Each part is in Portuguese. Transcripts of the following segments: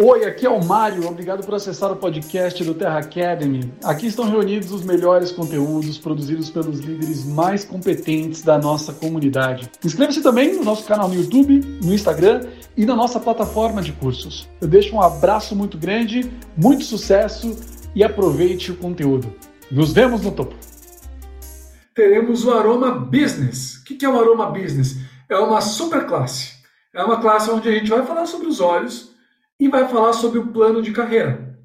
Oi, aqui é o Mário. Obrigado por acessar o podcast do Terra Academy. Aqui estão reunidos os melhores conteúdos produzidos pelos líderes mais competentes da nossa comunidade. Inscreva-se também no nosso canal no YouTube, no Instagram e na nossa plataforma de cursos. Eu deixo um abraço muito grande, muito sucesso e aproveite o conteúdo. Nos vemos no topo. Teremos o Aroma Business. O que é o Aroma Business? É uma super classe. É uma classe onde a gente vai falar sobre os olhos e vai falar sobre o plano de carreira.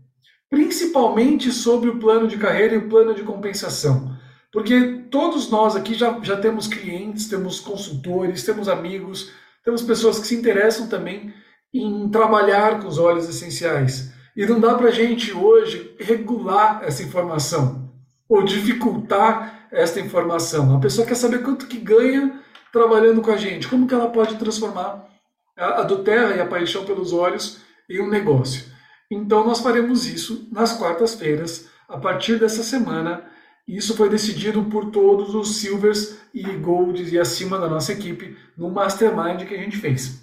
Principalmente sobre o plano de carreira e o plano de compensação. Porque todos nós aqui já, já temos clientes, temos consultores, temos amigos, temos pessoas que se interessam também em trabalhar com os óleos essenciais. E não dá para a gente hoje regular essa informação ou dificultar essa informação. A pessoa quer saber quanto que ganha trabalhando com a gente, como que ela pode transformar a, a do terra e a paixão pelos olhos em um negócio. Então nós faremos isso nas quartas-feiras, a partir dessa semana. Isso foi decidido por todos os silvers e golds e acima da nossa equipe no mastermind que a gente fez.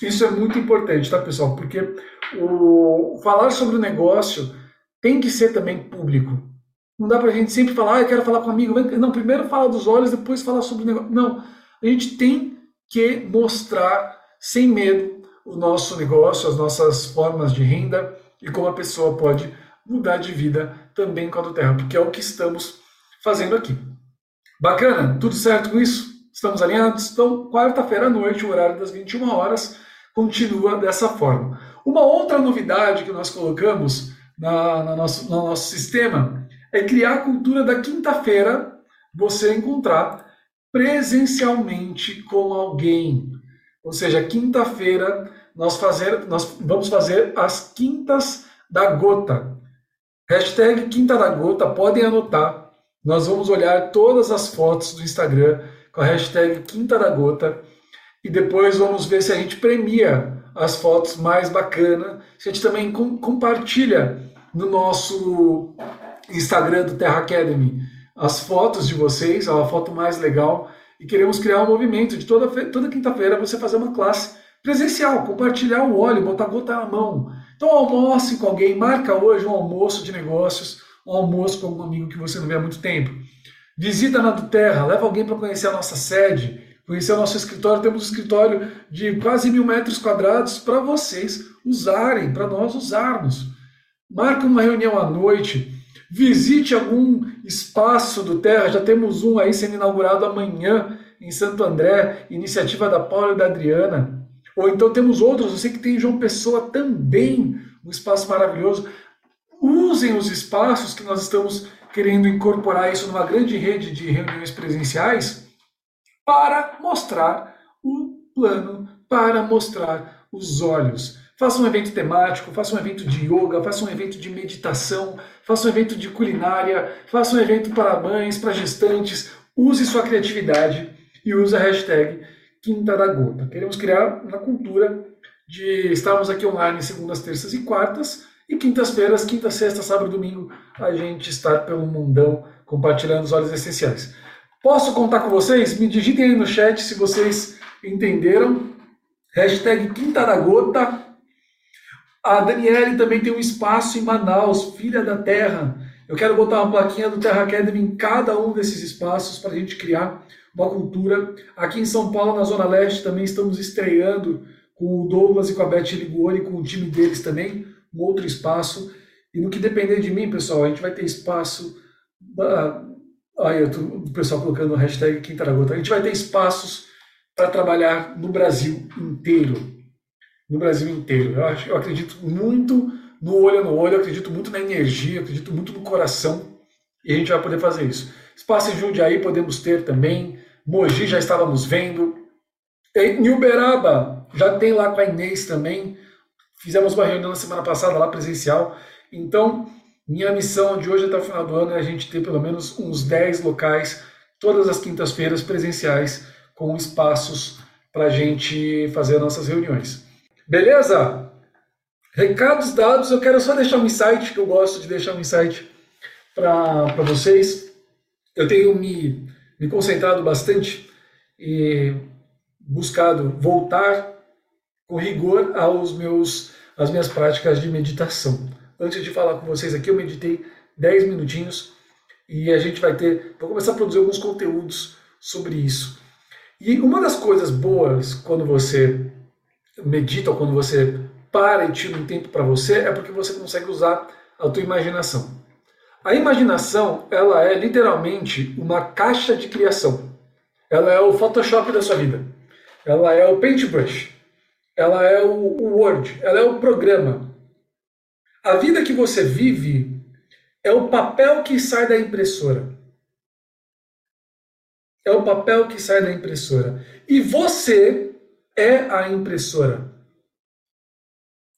Isso é muito importante, tá, pessoal? Porque o falar sobre o negócio tem que ser também público. Não dá para a gente sempre falar, ah, eu quero falar com um amigo. Não, primeiro fala dos olhos, depois fala sobre o negócio. Não, a gente tem que mostrar sem medo o nosso negócio, as nossas formas de renda e como a pessoa pode mudar de vida também com a do Terra, porque é o que estamos fazendo aqui. Bacana? Tudo certo com isso? Estamos alinhados? Então, quarta-feira à noite, o horário das 21 horas, continua dessa forma. Uma outra novidade que nós colocamos na, na nosso, no nosso sistema é criar a cultura da quinta-feira você encontrar presencialmente com alguém. Ou seja, quinta-feira nós, fazer, nós vamos fazer as quintas da gota. Hashtag quinta da gota, podem anotar. Nós vamos olhar todas as fotos do Instagram com a hashtag quinta da gota e depois vamos ver se a gente premia as fotos mais bacanas. A gente também com, compartilha no nosso Instagram do Terra Academy as fotos de vocês, a foto mais legal e queremos criar um movimento de toda, toda quinta-feira você fazer uma classe presencial, compartilhar o óleo, botar gota na mão. Então almoce com alguém, marca hoje um almoço de negócios, um almoço com algum amigo que você não vê há muito tempo. Visita na do Terra, leva alguém para conhecer a nossa sede, conhecer o nosso escritório. Temos um escritório de quase mil metros quadrados para vocês usarem, para nós usarmos. Marca uma reunião à noite, Visite algum espaço do Terra, já temos um aí sendo inaugurado amanhã em Santo André, iniciativa da Paula e da Adriana. Ou então temos outros, eu sei que tem em João Pessoa também, um espaço maravilhoso. Usem os espaços que nós estamos querendo incorporar isso numa grande rede de reuniões presenciais para mostrar o plano, para mostrar os olhos. Faça um evento temático, faça um evento de yoga, faça um evento de meditação, faça um evento de culinária, faça um evento para mães, para gestantes. Use sua criatividade e use a hashtag Quinta da Gota. Queremos criar uma cultura de estarmos aqui online segundas, terças e quartas, e quintas-feiras, quinta, sexta, sábado e domingo, a gente estar pelo mundão compartilhando os óleos essenciais. Posso contar com vocês? Me digitem aí no chat se vocês entenderam. Hashtag Quinta da Gota a Daniele também tem um espaço em Manaus, Filha da Terra. Eu quero botar uma plaquinha do Terra Academy em cada um desses espaços para a gente criar uma cultura. Aqui em São Paulo, na Zona Leste, também estamos estreando com o Douglas e com a Beth Ligori, com o time deles também, um outro espaço. E no que depender de mim, pessoal, a gente vai ter espaço. Aí, o pessoal colocando o hashtag Quintaragota. A gente vai ter espaços para trabalhar no Brasil inteiro no Brasil inteiro. Eu, acho, eu acredito muito no olho no olho, eu acredito muito na energia, eu acredito muito no coração e a gente vai poder fazer isso. Espaço em Jundiaí podemos ter também, Mogi já estávamos vendo, em Uberaba já tem lá com a Inês também, fizemos uma reunião na semana passada lá presencial, então minha missão de hoje até o final do ano é a gente ter pelo menos uns 10 locais, todas as quintas-feiras presenciais, com espaços para a gente fazer nossas reuniões. Beleza? Recados dados, eu quero só deixar um insight, que eu gosto de deixar um insight para vocês. Eu tenho me, me concentrado bastante e buscado voltar com rigor aos meus, as minhas práticas de meditação. Antes de falar com vocês aqui, eu meditei 10 minutinhos e a gente vai ter, vou começar a produzir alguns conteúdos sobre isso. E uma das coisas boas quando você medita ou quando você para e tira um tempo para você é porque você consegue usar a tua imaginação. A imaginação, ela é literalmente uma caixa de criação. Ela é o Photoshop da sua vida. Ela é o Paintbrush. Ela é o Word. Ela é o programa. A vida que você vive é o papel que sai da impressora. É o papel que sai da impressora. E você é a impressora.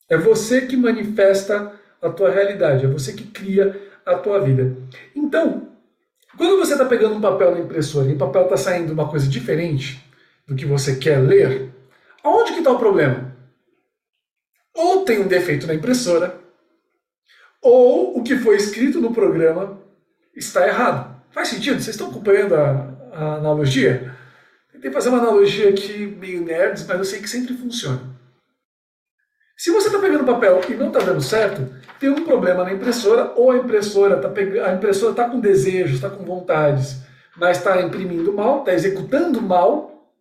É você que manifesta a tua realidade, é você que cria a tua vida. Então, quando você está pegando um papel na impressora e o papel está saindo uma coisa diferente do que você quer ler, aonde que está o problema? Ou tem um defeito na impressora, ou o que foi escrito no programa está errado. Faz sentido? Vocês estão acompanhando a, a analogia? Tentei fazer uma analogia aqui meio nerds, mas eu sei que sempre funciona. Se você está pegando papel e não está dando certo, tem um problema na impressora, ou a impressora está pegando, a impressora está com desejos, está com vontades, mas está imprimindo mal, está executando mal,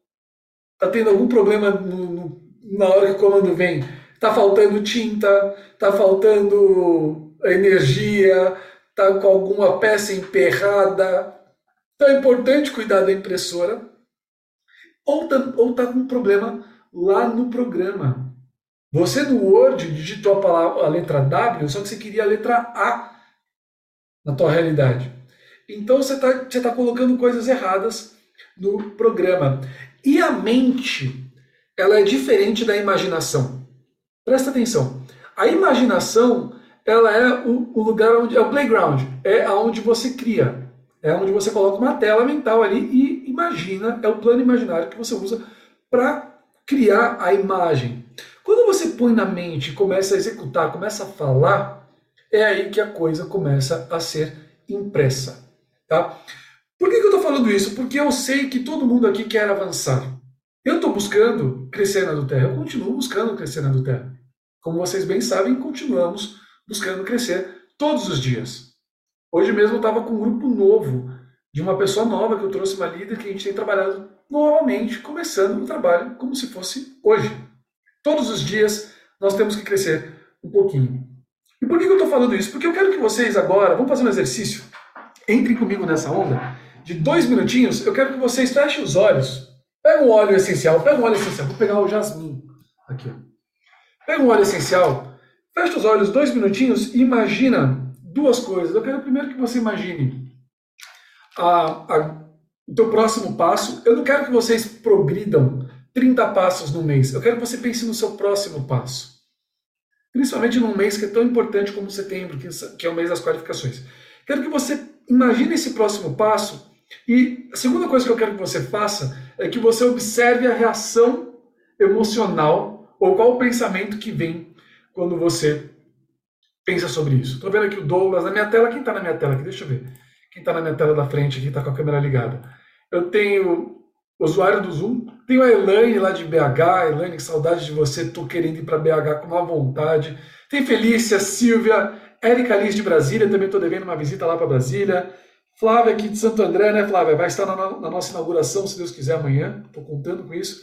está tendo algum problema no, no, na hora que o comando vem, está faltando tinta, está faltando energia, está com alguma peça emperrada. Então é importante cuidar da impressora. Ou está ou tá com um problema lá no programa. Você no Word digitou a, palavra, a letra W, só que você queria a letra A na tua realidade. Então você está você tá colocando coisas erradas no programa. E a mente, ela é diferente da imaginação. Presta atenção. A imaginação, ela é o, o lugar onde é o playground, é aonde você cria, é onde você coloca uma tela mental ali e imagina, é o plano imaginário que você usa para criar a imagem. Quando você põe na mente, começa a executar, começa a falar, é aí que a coisa começa a ser impressa. Tá? Por que, que eu estou falando isso? Porque eu sei que todo mundo aqui quer avançar. Eu estou buscando crescer na do Terra, eu continuo buscando crescer na do Terra. Como vocês bem sabem, continuamos buscando crescer todos os dias. Hoje mesmo eu estava com um grupo novo, de uma pessoa nova que eu trouxe, uma líder que a gente tem trabalhado novamente, começando o trabalho como se fosse hoje. Todos os dias nós temos que crescer um pouquinho. E por que eu estou falando isso? Porque eu quero que vocês agora, vamos fazer um exercício, entrem comigo nessa onda, de dois minutinhos, eu quero que vocês fechem os olhos. Pega um óleo essencial, pega um óleo essencial, vou pegar o jasmim aqui. Pega um óleo essencial, fecha os olhos dois minutinhos e imagina duas coisas. Eu quero primeiro que você imagine a, a, o teu próximo passo. Eu não quero que vocês progridam 30 passos no mês. Eu quero que você pense no seu próximo passo. Principalmente num mês que é tão importante como setembro, que é o mês das qualificações. Quero que você imagine esse próximo passo e a segunda coisa que eu quero que você faça é que você observe a reação emocional ou qual o pensamento que vem quando você pensa sobre isso. Estou vendo aqui o Douglas na minha tela. Quem está na minha tela aqui? Deixa eu ver. Quem está na minha tela da frente aqui está com a câmera ligada. Eu tenho usuário do Zoom. Tenho a Elaine lá de BH. Elaine, que saudade de você. Estou querendo ir para BH com uma vontade. Tem Felícia, Silvia, Érica Liz de Brasília. Também estou devendo uma visita lá para Brasília. Flávia aqui de Santo André, né, Flávia? Vai estar na, na nossa inauguração, se Deus quiser, amanhã. Estou contando com isso.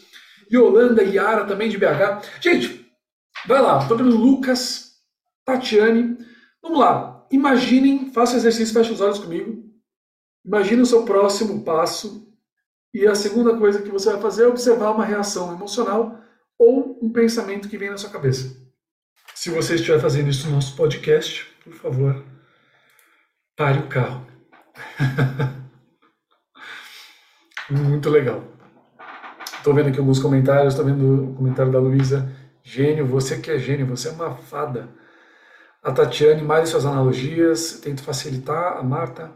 Yolanda e Yara também de BH. Gente, vai lá. Estou vendo Lucas, Tatiane. Vamos lá. Imaginem, faça o exercício, feche os olhos comigo. Imagine o seu próximo passo e a segunda coisa que você vai fazer é observar uma reação emocional ou um pensamento que vem na sua cabeça. Se você estiver fazendo isso no nosso podcast, por favor, pare o carro. Muito legal. Estou vendo aqui alguns comentários, estou vendo o comentário da Luísa. Gênio, você que é gênio, você é uma fada. A Tatiane, mais suas analogias, tento facilitar. A Marta.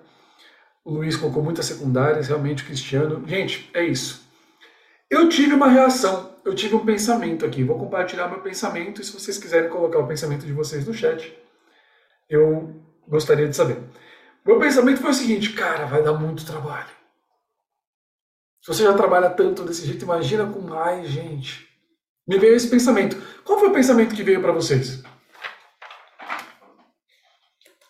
O Luiz colocou muitas secundárias, realmente o Cristiano. Gente, é isso. Eu tive uma reação, eu tive um pensamento aqui. Vou compartilhar meu pensamento e se vocês quiserem colocar o pensamento de vocês no chat, eu gostaria de saber. Meu pensamento foi o seguinte, cara, vai dar muito trabalho. Se você já trabalha tanto desse jeito, imagina com mais gente. Me veio esse pensamento. Qual foi o pensamento que veio para vocês?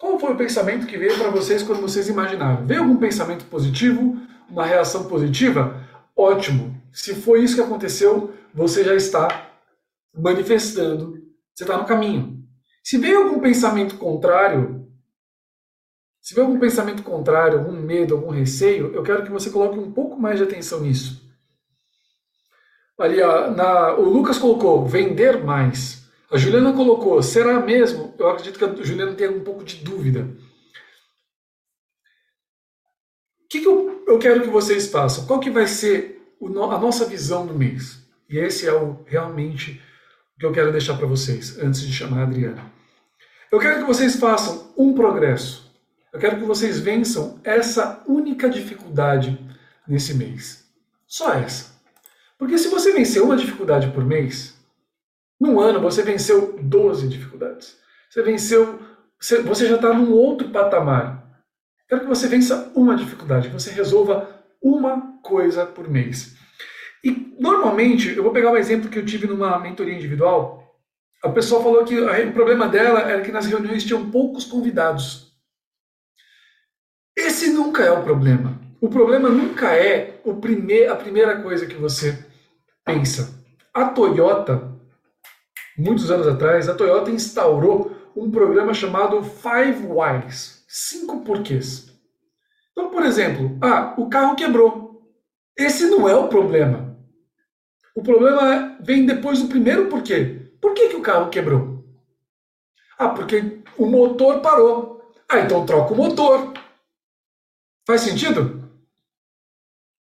Qual foi o pensamento que veio para vocês quando vocês imaginaram? Veio algum pensamento positivo? Uma reação positiva? Ótimo. Se foi isso que aconteceu, você já está manifestando, você está no caminho. Se veio algum pensamento contrário, se veio algum pensamento contrário, algum medo, algum receio, eu quero que você coloque um pouco mais de atenção nisso. Ali, na, o Lucas colocou vender mais. A Juliana colocou, será mesmo? Eu acredito que a Juliana tem um pouco de dúvida. O que, que eu, eu, quero que vocês façam? Qual que vai ser a nossa visão do mês? E esse é o realmente o que eu quero deixar para vocês, antes de chamar a Adriana. Eu quero que vocês façam um progresso. Eu quero que vocês vençam essa única dificuldade nesse mês. Só essa. Porque se você vencer uma dificuldade por mês, num ano você venceu 12 dificuldades. Você venceu, você já está num outro patamar. Quero que você vença uma dificuldade, que você resolva uma coisa por mês. E normalmente, eu vou pegar um exemplo que eu tive numa mentoria individual. A pessoa falou que o problema dela era que nas reuniões tinham poucos convidados. Esse nunca é o problema. O problema nunca é o primeir, a primeira coisa que você pensa. A Toyota muitos anos atrás, a Toyota instaurou um programa chamado Five Whys, cinco porquês. Então, por exemplo, ah, o carro quebrou. Esse não é o problema. O problema vem depois do primeiro porquê. Por que, que o carro quebrou? Ah, porque o motor parou. Ah, então troca o motor. Faz sentido?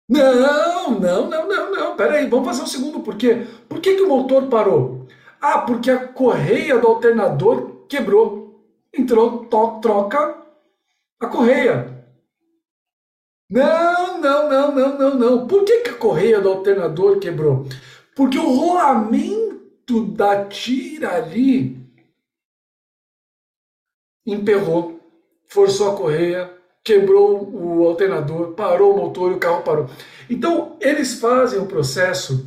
Não, não, não, não, não. Pera aí, vamos fazer o um segundo porquê. Por que, que o motor parou? Ah, porque a correia do alternador quebrou. Entrou, to, troca a correia. Não, não, não, não, não, não. Por que, que a correia do alternador quebrou? Porque o rolamento da tira ali emperrou, forçou a correia, quebrou o alternador, parou o motor e o carro parou. Então, eles fazem o processo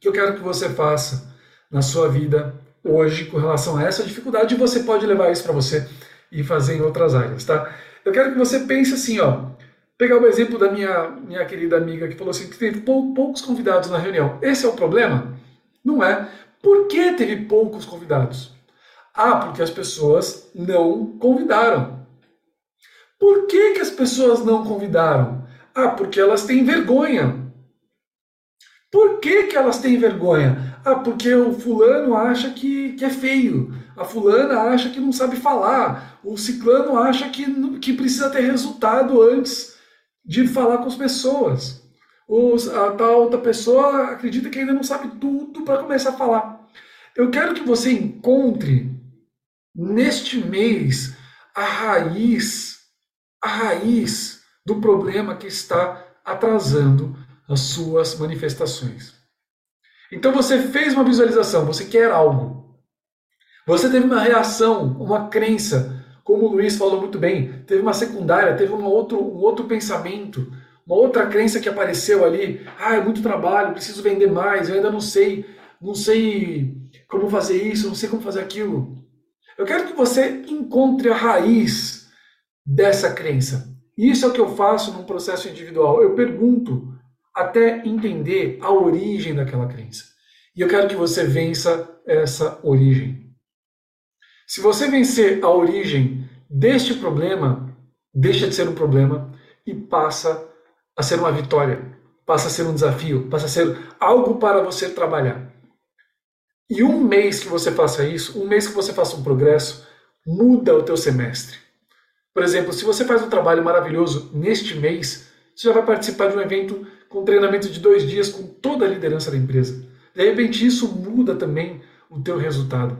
que eu quero que você faça na sua vida hoje com relação a essa dificuldade e você pode levar isso para você e fazer em outras áreas, tá? Eu quero que você pense assim, ó, pegar o exemplo da minha, minha querida amiga que falou assim que teve pou, poucos convidados na reunião. Esse é o problema? Não é. Por que teve poucos convidados? Ah, porque as pessoas não convidaram. Por que, que as pessoas não convidaram? Ah, porque elas têm vergonha. Por que, que elas têm vergonha? Ah, porque o fulano acha que, que é feio, a fulana acha que não sabe falar, o ciclano acha que, que precisa ter resultado antes de falar com as pessoas. Ou a tal outra pessoa acredita que ainda não sabe tudo para começar a falar. Eu quero que você encontre neste mês a raiz, a raiz do problema que está atrasando as suas manifestações. Então você fez uma visualização, você quer algo. Você teve uma reação, uma crença, como o Luiz falou muito bem, teve uma secundária, teve outro, um outro pensamento, uma outra crença que apareceu ali. Ah, é muito trabalho, preciso vender mais, eu ainda não sei, não sei como fazer isso, não sei como fazer aquilo. Eu quero que você encontre a raiz dessa crença. Isso é o que eu faço num processo individual. Eu pergunto até entender a origem daquela crença. E eu quero que você vença essa origem. Se você vencer a origem deste problema, deixa de ser um problema e passa a ser uma vitória, passa a ser um desafio, passa a ser algo para você trabalhar. E um mês que você faça isso, um mês que você faça um progresso, muda o teu semestre. Por exemplo, se você faz um trabalho maravilhoso neste mês, você já vai participar de um evento com treinamento de dois dias com toda a liderança da empresa. De repente isso muda também o teu resultado.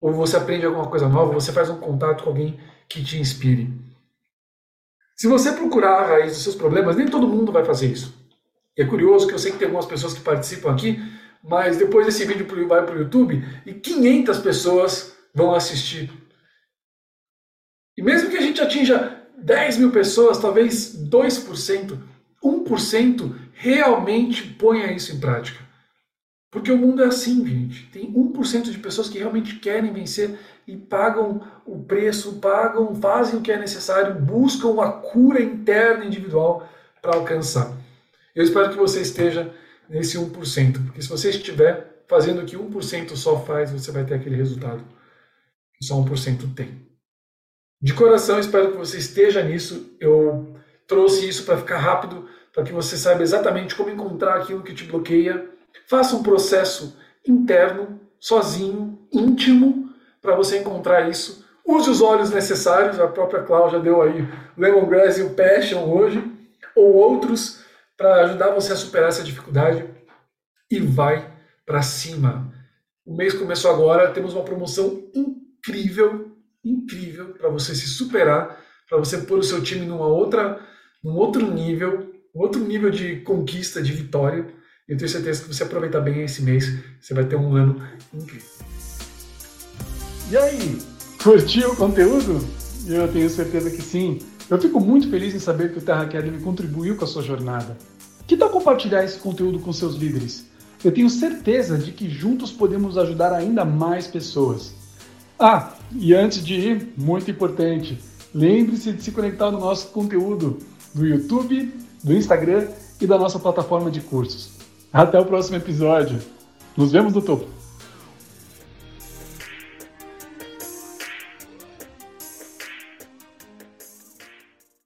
Ou você aprende alguma coisa nova, você faz um contato com alguém que te inspire. Se você procurar a raiz dos seus problemas, nem todo mundo vai fazer isso. E é curioso que eu sei que tem algumas pessoas que participam aqui, mas depois esse vídeo vai para o YouTube e 500 pessoas vão assistir. E mesmo que a gente atinja 10 mil pessoas, talvez 2%, 1% realmente ponha isso em prática. Porque o mundo é assim, gente. Tem 1% de pessoas que realmente querem vencer e pagam o preço, pagam, fazem o que é necessário, buscam a cura interna individual para alcançar. Eu espero que você esteja nesse 1%, porque se você estiver fazendo o que 1% só faz, você vai ter aquele resultado que só 1% tem. De coração, espero que você esteja nisso. Eu trouxe isso para ficar rápido, para que você saiba exatamente como encontrar aquilo que te bloqueia. Faça um processo interno, sozinho, íntimo, para você encontrar isso. Use os olhos necessários, a própria Cláudia deu aí Lemongrass e o Passion hoje, ou outros, para ajudar você a superar essa dificuldade. E vai para cima. O mês começou agora, temos uma promoção incrível, incrível para você se superar, para você pôr o seu time numa outra, num outro nível, outro nível de conquista, de vitória. Eu tenho certeza que você aproveitar bem esse mês, você vai ter um ano incrível. E aí, curtiu o conteúdo? Eu tenho certeza que sim. Eu fico muito feliz em saber que o Terra Academy contribuiu com a sua jornada. Que tal compartilhar esse conteúdo com seus líderes? Eu tenho certeza de que juntos podemos ajudar ainda mais pessoas. Ah, e antes de ir, muito importante, lembre-se de se conectar no nosso conteúdo do YouTube, do Instagram e da nossa plataforma de cursos. Até o próximo episódio. Nos vemos no topo.